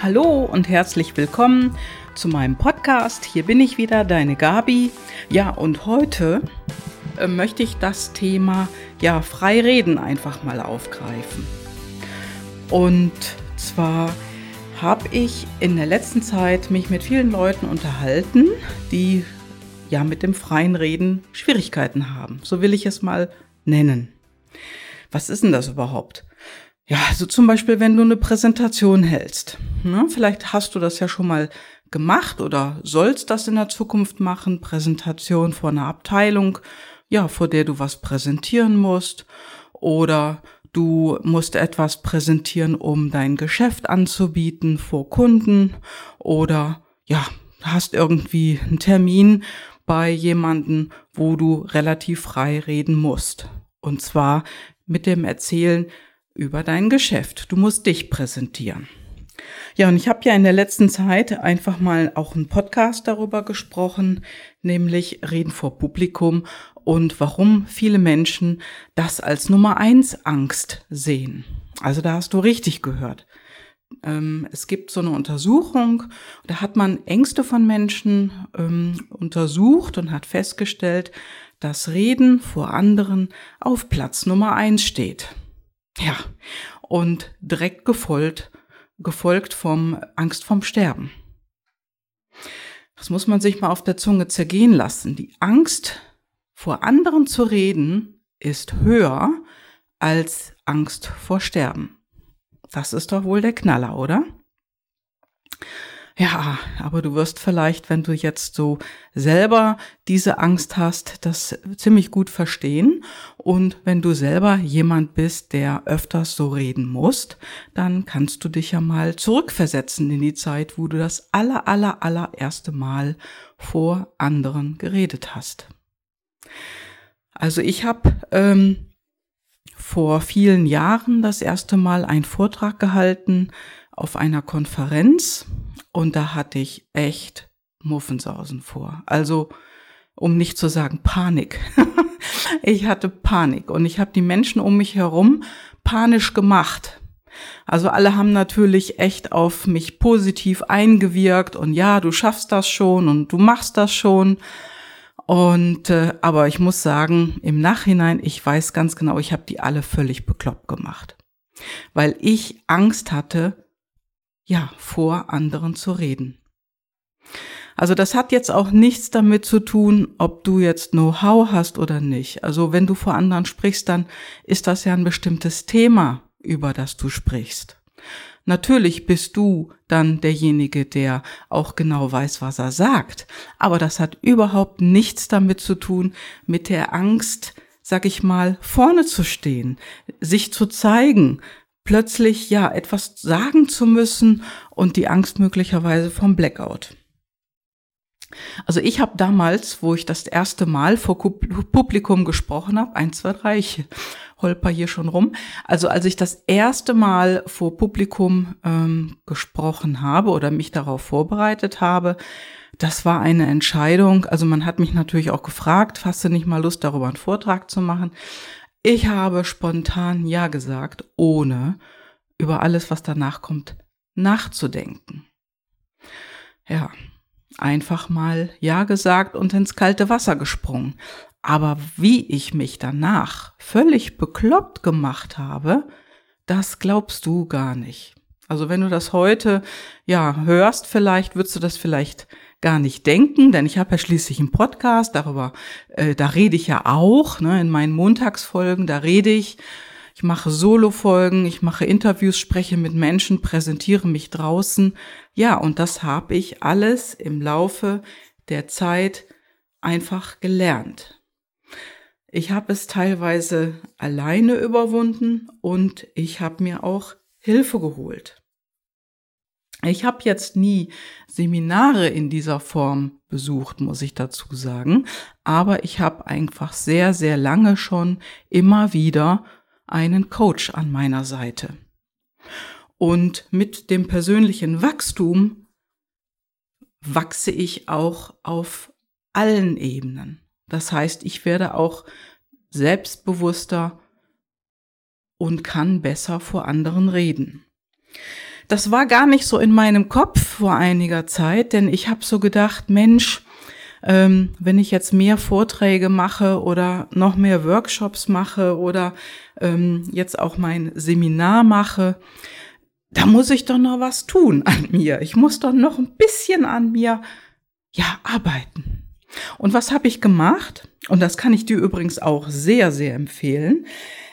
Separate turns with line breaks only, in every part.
Hallo und herzlich willkommen zu meinem Podcast. Hier bin ich wieder, deine Gabi. Ja, und heute äh, möchte ich das Thema ja frei reden einfach mal aufgreifen. Und zwar habe ich in der letzten Zeit mich mit vielen Leuten unterhalten, die ja mit dem freien Reden Schwierigkeiten haben. So will ich es mal nennen. Was ist denn das überhaupt? Ja, also zum Beispiel, wenn du eine Präsentation hältst. Ne? Vielleicht hast du das ja schon mal gemacht oder sollst das in der Zukunft machen. Präsentation vor einer Abteilung, ja, vor der du was präsentieren musst. Oder du musst etwas präsentieren, um dein Geschäft anzubieten vor Kunden. Oder ja, hast irgendwie einen Termin bei jemanden, wo du relativ frei reden musst. Und zwar mit dem Erzählen, über dein Geschäft. Du musst dich präsentieren. Ja, und ich habe ja in der letzten Zeit einfach mal auch einen Podcast darüber gesprochen, nämlich Reden vor Publikum und warum viele Menschen das als Nummer eins Angst sehen. Also da hast du richtig gehört. Ähm, es gibt so eine Untersuchung, da hat man Ängste von Menschen ähm, untersucht und hat festgestellt, dass Reden vor anderen auf Platz Nummer eins steht. Ja, und direkt gefolgt, gefolgt vom Angst vom Sterben. Das muss man sich mal auf der Zunge zergehen lassen. Die Angst vor anderen zu reden ist höher als Angst vor Sterben. Das ist doch wohl der Knaller, oder? Ja, aber du wirst vielleicht, wenn du jetzt so selber diese Angst hast, das ziemlich gut verstehen. Und wenn du selber jemand bist, der öfters so reden musst, dann kannst du dich ja mal zurückversetzen in die Zeit, wo du das aller, aller, allererste Mal vor anderen geredet hast. Also ich habe ähm, vor vielen Jahren das erste Mal einen Vortrag gehalten auf einer Konferenz und da hatte ich echt Muffensausen vor. Also, um nicht zu sagen Panik. ich hatte Panik und ich habe die Menschen um mich herum panisch gemacht. Also alle haben natürlich echt auf mich positiv eingewirkt und ja, du schaffst das schon und du machst das schon. Und äh, aber ich muss sagen, im Nachhinein, ich weiß ganz genau, ich habe die alle völlig bekloppt gemacht, weil ich Angst hatte, ja, vor anderen zu reden. Also das hat jetzt auch nichts damit zu tun, ob du jetzt Know-how hast oder nicht. Also wenn du vor anderen sprichst, dann ist das ja ein bestimmtes Thema, über das du sprichst. Natürlich bist du dann derjenige, der auch genau weiß, was er sagt. Aber das hat überhaupt nichts damit zu tun, mit der Angst, sag ich mal, vorne zu stehen, sich zu zeigen, plötzlich ja etwas sagen zu müssen und die Angst möglicherweise vom Blackout. Also ich habe damals, wo ich das erste Mal vor Publikum gesprochen habe, eins, zwei, drei, ich holper hier schon rum. Also als ich das erste Mal vor Publikum ähm, gesprochen habe oder mich darauf vorbereitet habe, das war eine Entscheidung. Also man hat mich natürlich auch gefragt, hast du nicht mal Lust, darüber einen Vortrag zu machen? Ich habe spontan Ja gesagt, ohne über alles, was danach kommt, nachzudenken. Ja, einfach mal Ja gesagt und ins kalte Wasser gesprungen. Aber wie ich mich danach völlig bekloppt gemacht habe, das glaubst du gar nicht. Also wenn du das heute ja hörst, vielleicht würdest du das vielleicht gar nicht denken, denn ich habe ja schließlich einen Podcast, darüber, äh, da rede ich ja auch, ne, in meinen Montagsfolgen, da rede ich. Ich mache Solo-Folgen, ich mache Interviews, spreche mit Menschen, präsentiere mich draußen. Ja, und das habe ich alles im Laufe der Zeit einfach gelernt. Ich habe es teilweise alleine überwunden und ich habe mir auch Hilfe geholt. Ich habe jetzt nie Seminare in dieser Form besucht, muss ich dazu sagen, aber ich habe einfach sehr, sehr lange schon immer wieder einen Coach an meiner Seite. Und mit dem persönlichen Wachstum wachse ich auch auf allen Ebenen. Das heißt, ich werde auch selbstbewusster und kann besser vor anderen reden. Das war gar nicht so in meinem Kopf vor einiger Zeit, denn ich habe so gedacht, Mensch, ähm, wenn ich jetzt mehr Vorträge mache oder noch mehr Workshops mache oder ähm, jetzt auch mein Seminar mache, da muss ich doch noch was tun an mir. Ich muss doch noch ein bisschen an mir, ja, arbeiten. Und was habe ich gemacht? Und das kann ich dir übrigens auch sehr, sehr empfehlen.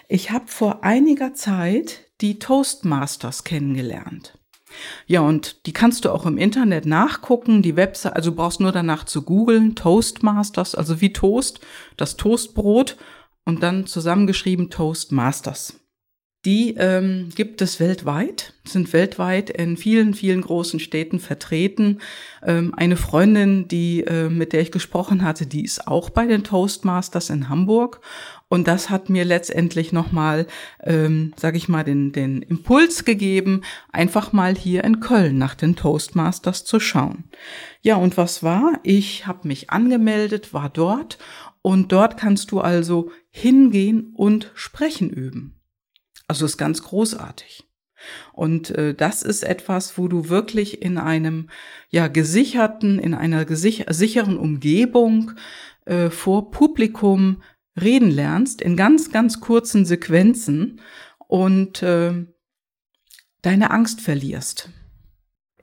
Ich habe vor einiger Zeit die Toastmasters kennengelernt. Ja, und die kannst du auch im Internet nachgucken. Die Website, also brauchst nur danach zu googeln, Toastmasters, also wie Toast, das Toastbrot und dann zusammengeschrieben Toastmasters. Die ähm, gibt es weltweit, sind weltweit in vielen, vielen großen Städten vertreten. Ähm, eine Freundin, die äh, mit der ich gesprochen hatte, die ist auch bei den Toastmasters in Hamburg. Und das hat mir letztendlich nochmal, ähm, sage ich mal, den, den Impuls gegeben, einfach mal hier in Köln nach den Toastmasters zu schauen. Ja, und was war? Ich habe mich angemeldet, war dort und dort kannst du also hingehen und sprechen üben. Also ist ganz großartig. Und äh, das ist etwas, wo du wirklich in einem ja gesicherten, in einer sicheren Umgebung äh, vor Publikum reden lernst, in ganz, ganz kurzen Sequenzen und äh, deine Angst verlierst.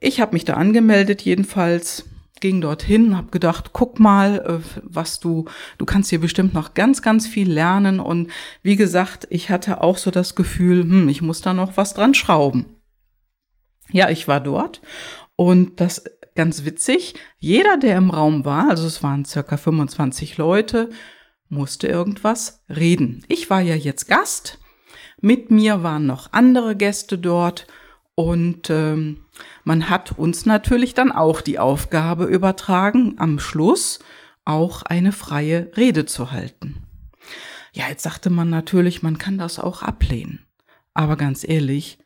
Ich habe mich da angemeldet, jedenfalls ging dorthin, habe gedacht, guck mal, äh, was du, du kannst hier bestimmt noch ganz, ganz viel lernen. Und wie gesagt, ich hatte auch so das Gefühl, hm, ich muss da noch was dran schrauben. Ja, ich war dort und das ganz witzig, jeder, der im Raum war, also es waren circa 25 Leute, musste irgendwas reden. Ich war ja jetzt Gast, mit mir waren noch andere Gäste dort und ähm, man hat uns natürlich dann auch die Aufgabe übertragen, am Schluss auch eine freie Rede zu halten. Ja, jetzt sagte man natürlich, man kann das auch ablehnen. Aber ganz ehrlich,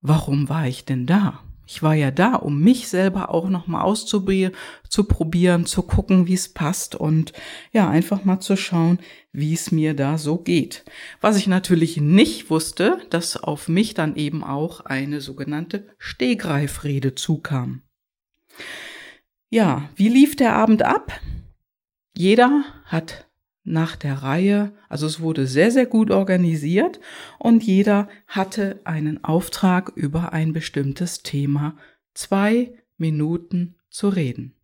warum war ich denn da? Ich war ja da, um mich selber auch nochmal auszuprobieren, zu probieren, zu gucken, wie es passt und ja, einfach mal zu schauen, wie es mir da so geht. Was ich natürlich nicht wusste, dass auf mich dann eben auch eine sogenannte Stehgreifrede zukam. Ja, wie lief der Abend ab? Jeder hat nach der Reihe. Also es wurde sehr, sehr gut organisiert und jeder hatte einen Auftrag über ein bestimmtes Thema, zwei Minuten zu reden.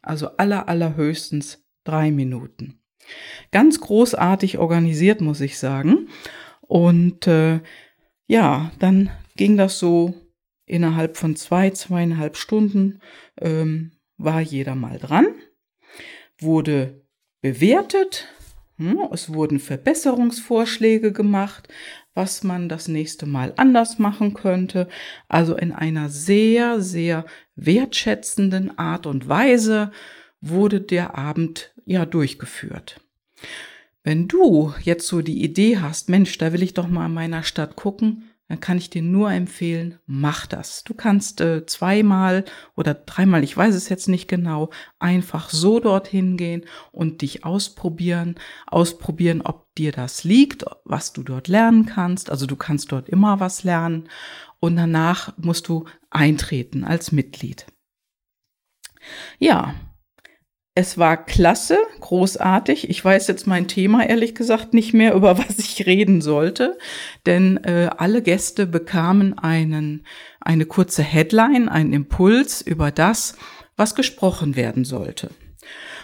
Also aller, allerhöchstens drei Minuten. Ganz großartig organisiert, muss ich sagen. Und äh, ja, dann ging das so innerhalb von zwei, zweieinhalb Stunden ähm, war jeder mal dran, wurde bewertet, es wurden Verbesserungsvorschläge gemacht, was man das nächste Mal anders machen könnte. Also in einer sehr, sehr wertschätzenden Art und Weise wurde der Abend ja durchgeführt. Wenn du jetzt so die Idee hast, Mensch, da will ich doch mal in meiner Stadt gucken, dann kann ich dir nur empfehlen, mach das. Du kannst äh, zweimal oder dreimal, ich weiß es jetzt nicht genau, einfach so dorthin gehen und dich ausprobieren, ausprobieren, ob dir das liegt, was du dort lernen kannst. Also du kannst dort immer was lernen und danach musst du eintreten als Mitglied. Ja, es war klasse, großartig. Ich weiß jetzt mein Thema ehrlich gesagt nicht mehr, über was ich reden sollte, denn äh, alle Gäste bekamen einen, eine kurze Headline, einen Impuls über das, was gesprochen werden sollte.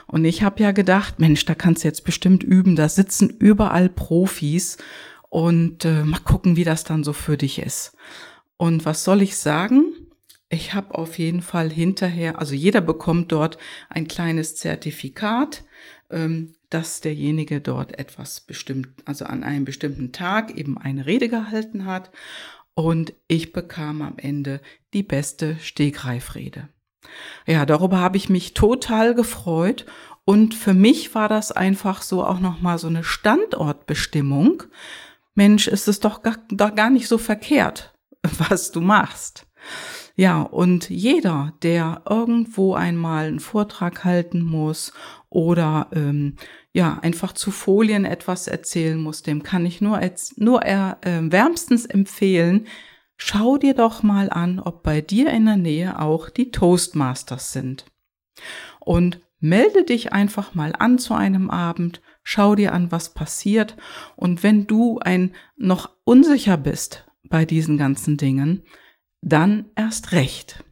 Und ich habe ja gedacht, Mensch, da kannst du jetzt bestimmt üben, da sitzen überall Profis und äh, mal gucken, wie das dann so für dich ist. Und was soll ich sagen? Ich habe auf jeden Fall hinterher, also jeder bekommt dort ein kleines Zertifikat, ähm, dass derjenige dort etwas bestimmt, also an einem bestimmten Tag eben eine Rede gehalten hat. Und ich bekam am Ende die beste Stegreifrede. Ja, darüber habe ich mich total gefreut. Und für mich war das einfach so auch nochmal so eine Standortbestimmung. Mensch, ist es doch gar, doch gar nicht so verkehrt, was du machst. Ja, und jeder, der irgendwo einmal einen Vortrag halten muss oder ähm, ja einfach zu Folien etwas erzählen muss, dem kann ich nur als, nur er, äh, wärmstens empfehlen, schau dir doch mal an, ob bei dir in der Nähe auch die Toastmasters sind. Und melde dich einfach mal an zu einem Abend, schau dir an, was passiert. Und wenn du ein noch unsicher bist bei diesen ganzen Dingen, dann erst recht.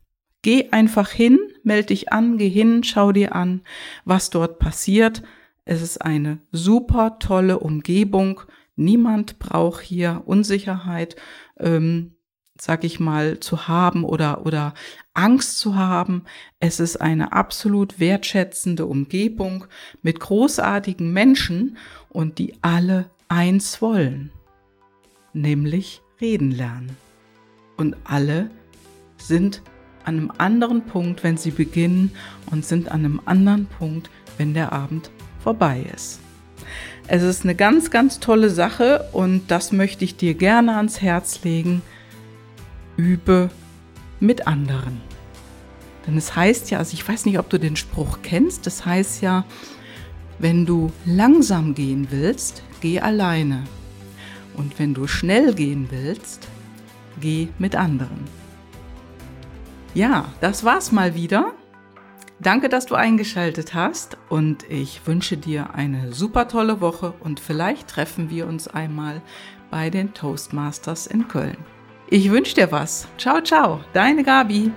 Geh einfach hin, melde dich an, geh hin, schau dir an, was dort passiert. Es ist eine super tolle Umgebung. Niemand braucht hier Unsicherheit, ähm, sag ich mal, zu haben oder, oder Angst zu haben. Es ist eine absolut wertschätzende Umgebung mit großartigen Menschen und die alle eins wollen, nämlich reden lernen. Und alle sind an einem anderen Punkt, wenn sie beginnen und sind an einem anderen Punkt, wenn der Abend vorbei ist. Es ist eine ganz, ganz tolle Sache und das möchte ich dir gerne ans Herz legen. Übe mit anderen. Denn es heißt ja, also ich weiß nicht, ob du den Spruch kennst, das heißt ja, wenn du langsam gehen willst, geh alleine. Und wenn du schnell gehen willst, geh mit anderen. Ja, das war's mal wieder. Danke, dass du eingeschaltet hast und ich wünsche dir eine super tolle Woche und vielleicht treffen wir uns einmal bei den Toastmasters in Köln. Ich wünsche dir was. Ciao, ciao, deine Gabi.